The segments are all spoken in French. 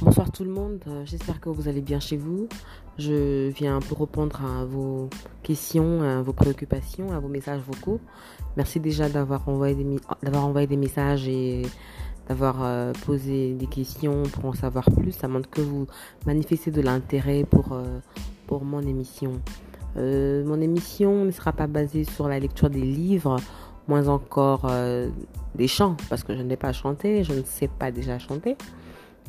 Bonsoir tout le monde, euh, j'espère que vous allez bien chez vous. Je viens pour répondre à vos questions, à vos préoccupations, à vos messages vocaux. Merci déjà d'avoir envoyé des, messages et d'avoir euh, posé des questions pour en savoir plus. Ça montre que vous manifestez de l'intérêt pour, euh, pour mon émission. mon émission ne sera pas basée sur la lecture des livres, moins encore des chants, parce que je n'ai pas chanté, je ne sais pas déjà chanter.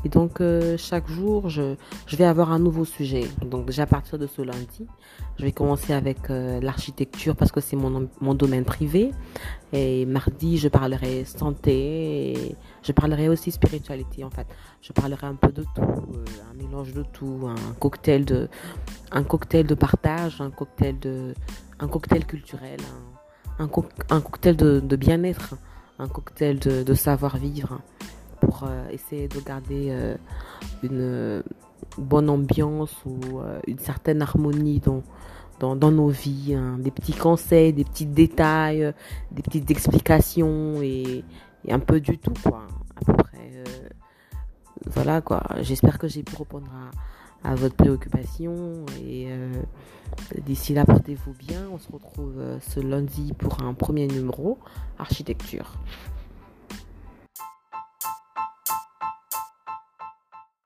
Et donc, euh, chaque jour, je, vais avoir un nouveau sujet. Donc, déjà à partir de ce lundi, je vais commencer avec euh, l'architecture parce que c'est mon, domaine privé. Et mardi, je parlerai santé. Et je parlerai aussi spiritualité, en fait. Je parlerai un peu de tout, euh, un mélange de tout, un cocktail de, partage, un cocktail de, culturel, un, cocktail de, bien-être, un cocktail de savoir-vivre pour euh, essayer de garder euh, une euh, bonne ambiance ou une certaine harmonie dans, dans, nos vies, hein. des petits conseils, des petits détails, des petites explications et, un peu du tout, quoi. Voilà, quoi. J'espère que j'ai pu répondre à, à votre préoccupation et d'ici là, portez-vous bien. On se retrouve ce lundi pour un premier numéro architecture.